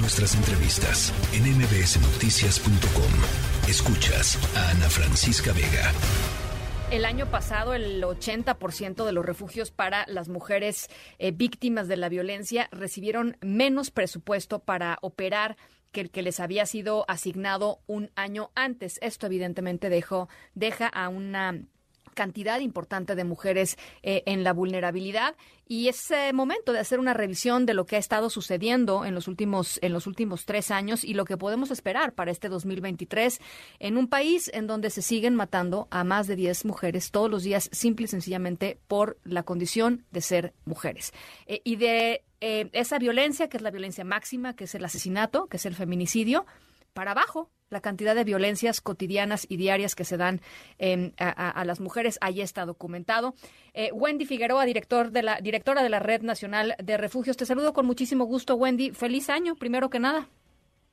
Nuestras entrevistas en mbsnoticias.com. Escuchas a Ana Francisca Vega. El año pasado, el 80% de los refugios para las mujeres eh, víctimas de la violencia recibieron menos presupuesto para operar que el que les había sido asignado un año antes. Esto evidentemente dejó, deja a una cantidad importante de mujeres eh, en la vulnerabilidad. Y es eh, momento de hacer una revisión de lo que ha estado sucediendo en los últimos en los últimos tres años y lo que podemos esperar para este 2023 en un país en donde se siguen matando a más de 10 mujeres todos los días simple y sencillamente por la condición de ser mujeres. Eh, y de esa violencia que es la violencia máxima que es el asesinato que es el feminicidio para abajo la cantidad de violencias cotidianas y diarias que se dan em, a, las mujeres. Ahí está documentado. Eh, Wendy Figueroa, director de la, directora de la Red Nacional de Refugios. Te saludo con muchísimo gusto, Wendy. Feliz año, primero que nada.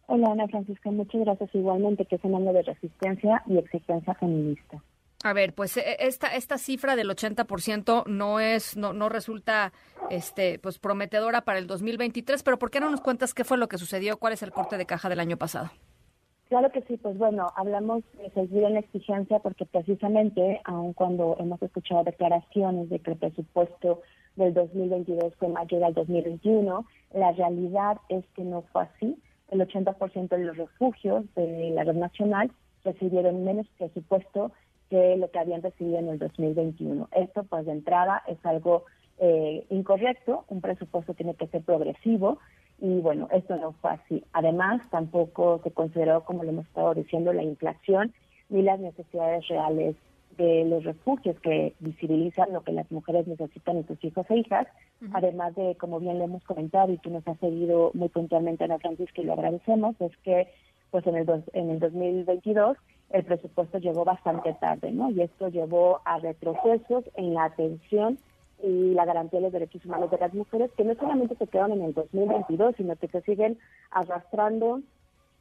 Hola, Ana Francisca. Muchas gracias igualmente, que es un año de resistencia y exigencia feminista. A ver, pues e, esta esta cifra del 80% no es no no resulta este pues prometedora para el 2023, pero ¿por qué no nos cuentas qué fue lo que sucedió? ¿Cuál es el corte de caja del año pasado? Claro que sí, pues bueno, hablamos de seguir en exigencia porque precisamente, aun cuando hemos escuchado declaraciones de que el presupuesto del 2022 fue mayor al 2021, la realidad es que no fue así. El 80% de los refugios de la red nacional recibieron menos presupuesto que lo que habían recibido en el 2021. Esto, pues de entrada, es algo eh, incorrecto. Un presupuesto tiene que ser progresivo y bueno, esto no fue así. Además, tampoco se consideró, como le hemos estado diciendo, la inflación ni las necesidades reales de los refugios que visibilizan lo que las mujeres necesitan en sus hijos e hijas, además de, como bien le hemos comentado y tú nos has seguido muy puntualmente, Ana Francisca, y lo agradecemos, es que pues en el, en el 2022 el presupuesto llegó bastante tarde, ¿no? Y esto llevó a retrocesos en la atención y la garantía de los derechos humanos de las mujeres, que no solamente se quedan en el 2022, sino que se siguen arrastrando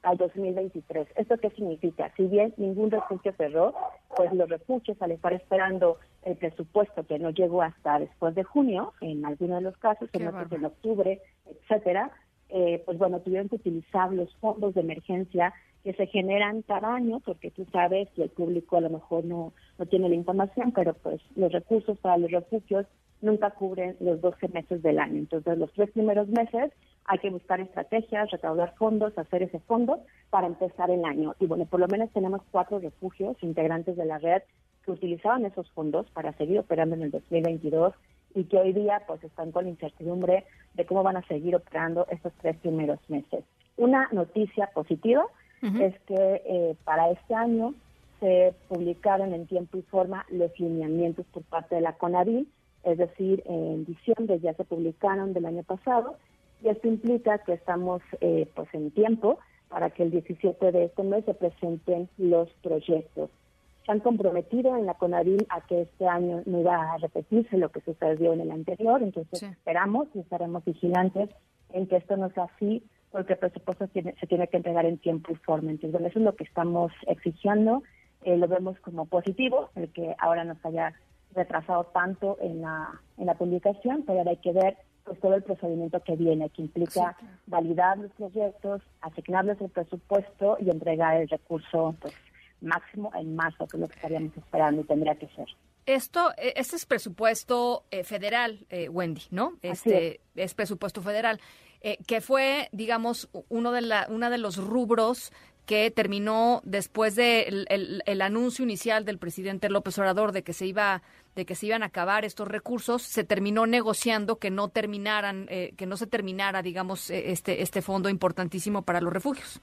al 2023. ¿Esto qué significa? Si bien ningún refugio cerró, pues los refugios, al estar esperando el presupuesto que no llegó hasta después de junio, en algunos de los casos, en otros en octubre, etcétera, eh, pues bueno, tuvieron que utilizar los fondos de emergencia que se generan cada año, porque tú sabes y el público a lo mejor no, no tiene la información, pero pues los recursos para los refugios nunca cubren los 12 meses del año. Entonces, los tres primeros meses hay que buscar estrategias, recaudar fondos, hacer ese fondo para empezar el año. Y bueno, por lo menos tenemos cuatro refugios integrantes de la red que utilizaban esos fondos para seguir operando en el 2022 y que hoy día pues están con incertidumbre de cómo van a seguir operando estos tres primeros meses. Una noticia positiva es que eh, para este año se publicaron en tiempo y forma los lineamientos por parte de la CONAVIL es decir, en diciembre ya se publicaron del año pasado y esto implica que estamos eh, pues en tiempo para que el 17 de este mes se presenten los proyectos. Se han comprometido en la CONAVIL a que este año no va a repetirse lo que sucedió en el anterior, entonces esperamos y estaremos vigilantes en que esto no sea así, porque el presupuesto se tiene que entregar en tiempo y forma. Entonces, eso es lo que estamos exigiendo, eh, lo vemos como positivo, el que ahora nos haya retrasado tanto en la, en la publicación, pero ahora hay que ver pues todo el procedimiento que viene, que implica validar los proyectos, asignarles el presupuesto y entregar el recurso pues máximo en marzo, que es lo que estaríamos esperando y tendría que ser. Esto, e, este es presupuesto eh, federal, eh, Wendy, ¿no? Este es. presupuesto federal, eh, que fue, digamos, uno de la, una de los rubros que terminó después del de el, anuncio inicial del presidente López Obrador de que se iba de que se iban a acabar estos recursos, se terminó negociando que no terminaran, eh, que no se terminara, digamos, eh, este este fondo importantísimo para los refugios.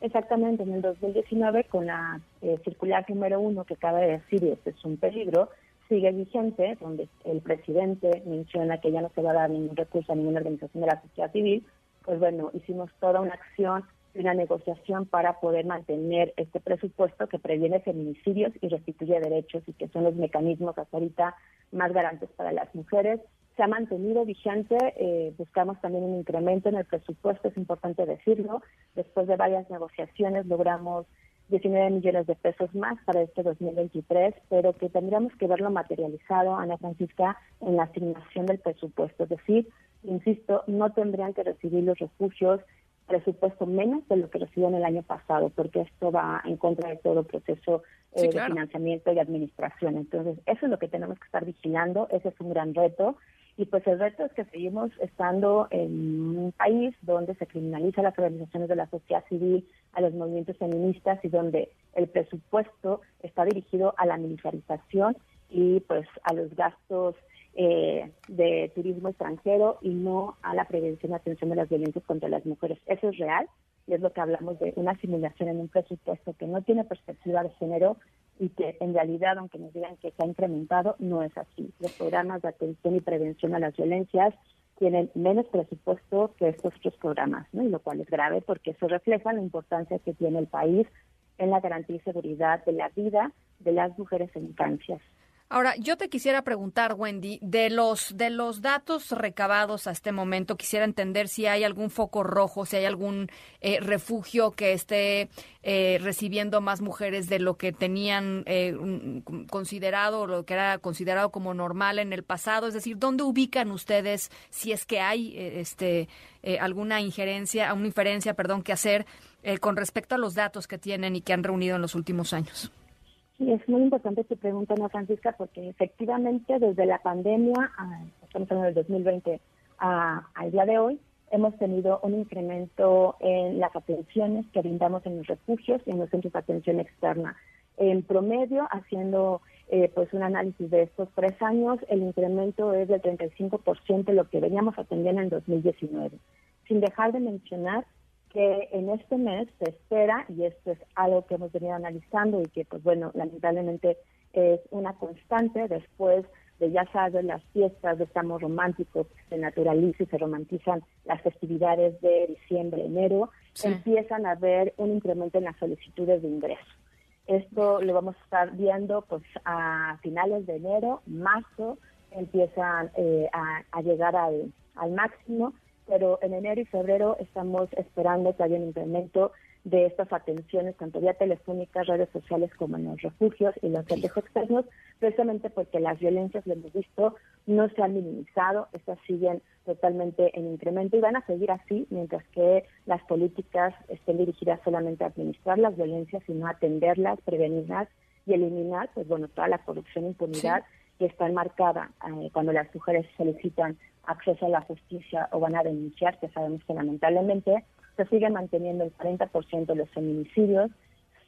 Exactamente, en el 2019 con la eh, circular número uno que acaba de decir este es un peligro, sigue vigente, donde el presidente menciona que ya no se va a dar ningún recurso a ninguna organización de la sociedad civil, pues bueno, hicimos toda una acción una negociación para poder mantener este presupuesto que previene feminicidios y restituye derechos y que son los mecanismos hasta ahorita más garantes para las mujeres. Se ha mantenido vigente, eh, buscamos también un incremento en el presupuesto, es importante decirlo. Después de varias negociaciones logramos 19 millones de pesos más para este 2023, pero que tendríamos que verlo materializado, Ana Francisca, en la asignación del presupuesto. Es decir, insisto, no tendrían que recibir los refugios presupuesto menos de lo que recibió en el año pasado, porque esto va en contra de todo proceso eh, de financiamiento y administración. Entonces, eso es lo que tenemos que estar vigilando, ese es un gran reto. Y pues el reto es que seguimos estando en un país donde se criminaliza las organizaciones de la sociedad civil, a los movimientos feministas y donde el presupuesto está dirigido a la militarización y pues a los gastos eh, de turismo extranjero y no a la prevención y atención de las violencias contra las mujeres. Eso es real y es lo que hablamos de una simulación en un presupuesto que no tiene perspectiva de género y que en realidad, aunque nos digan que se ha incrementado, no es así. Los programas de atención y prevención a las violencias tienen menos presupuesto que estos otros programas, ¿no? lo cual es grave porque eso refleja la importancia que tiene el país en la garantía y seguridad de la vida de las mujeres en infancias. Ahora, yo te quisiera preguntar, Wendy, de los de los datos recabados a este momento, quisiera entender si hay algún foco rojo, si hay algún eh, refugio que esté eh, recibiendo más mujeres de lo que tenían eh, considerado, lo que era considerado como normal en el pasado. Es decir, ¿dónde ubican ustedes si es que hay este alguna injerencia, una inferencia, perdón, que hacer con respecto a los datos que tienen y que han reunido en los últimos años? Sí, es muy importante tu pregunta, Ana Francisca, porque efectivamente desde la pandemia, estamos hablando del 2020, al día de hoy, hemos tenido un incremento en las atenciones que brindamos en los refugios y en los centros de atención externa. En promedio, haciendo eh, pues un análisis de estos tres años, el incremento es del 35% de lo que veníamos atendiendo en 2019. Sin dejar de mencionar que en este mes se espera, y esto es algo que hemos venido analizando y que, pues bueno, lamentablemente es una constante después de, ya sabes, las fiestas de estamos románticos, se naturaliza y se romantizan las festividades de diciembre, enero, empiezan a haber un incremento en las solicitudes de ingreso. Esto lo vamos a estar viendo pues a finales de enero, marzo, empiezan eh, a, llegar al, al máximo pero en enero y febrero estamos esperando que haya un incremento de estas atenciones, tanto vía telefónicas, redes sociales, como en los refugios y los centros externos, precisamente porque las violencias, lo hemos visto, no se han minimizado, estas siguen totalmente en incremento y van a seguir así mientras que las políticas estén dirigidas solamente a administrar las violencias, sino a atenderlas, prevenirlas y eliminar, pues bueno, toda la corrupción e impunidad que está enmarcada eh, cuando las mujeres solicitan acceso a la justicia o van a denunciar, que sabemos que lamentablemente se sigue manteniendo el 40% de los feminicidios,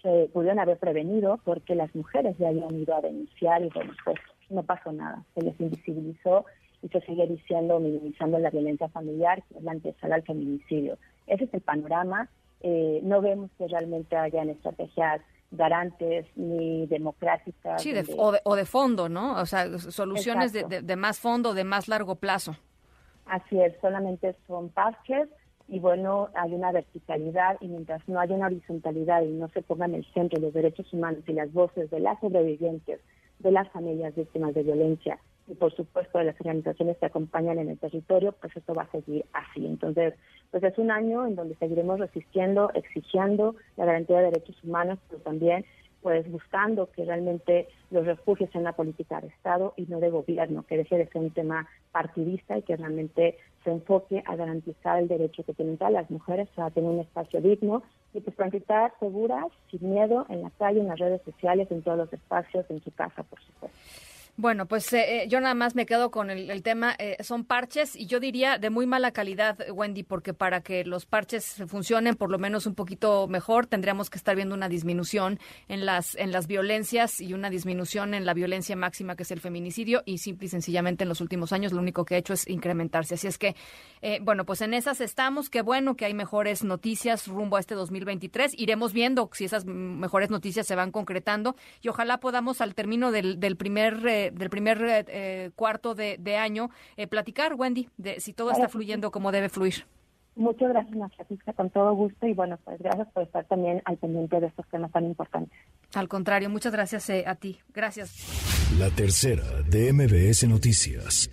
se pudieron haber prevenido porque las mujeres ya habían ido a denunciar y bueno, pues no pasó nada, se les invisibilizó y se sigue diciendo, minimizando la violencia familiar, que es la antesala al feminicidio. Ese es el panorama. Eh, no vemos que realmente hayan estrategias garantes ni democráticas. Sí, o, de, o, de, fondo, ¿no? O sea, soluciones de, de, más fondo, de más largo plazo. Así es, solamente son parches y bueno, hay una verticalidad y mientras no haya una horizontalidad y no se pongan en el centro los derechos humanos y las voces de las sobrevivientes, de las familias víctimas de violencia y por supuesto de las organizaciones que acompañan en el territorio, pues esto va a seguir así. Entonces, pues es un año en donde seguiremos resistiendo, exigiendo la garantía de derechos humanos, pero también pues buscando que realmente los refugios sean una política de Estado y no de gobierno, que deje de ser un tema partidista y que realmente se enfoque a garantizar el derecho que tienen todas las mujeres a tener un espacio digno y pues transitar seguras, sin miedo, en la calle, en las redes sociales, en todos los espacios, en su casa, por supuesto. Bueno, pues eh, eh, yo nada más me quedo con el, tema, eh, son parches y yo diría de muy mala calidad, Wendy, porque para que los parches funcionen por lo menos un poquito mejor, tendríamos que estar viendo una disminución en las, en las violencias y una disminución en la violencia máxima que es el feminicidio y simple y sencillamente en los últimos años lo único que ha hecho es incrementarse. Así es que, bueno, pues en esas estamos, qué bueno que hay mejores noticias rumbo a este 2023, iremos viendo si esas mejores noticias se van concretando y ojalá podamos al término del, del primer del primer eh, eh, cuarto de, año, eh, platicar, Wendy, de si todo está fluyendo como debe fluir. Muchas gracias, Francisca, con todo gusto y bueno, pues gracias por estar también al pendiente de estos temas tan importantes. Al contrario, muchas gracias a ti. Gracias. La tercera de MBS Noticias.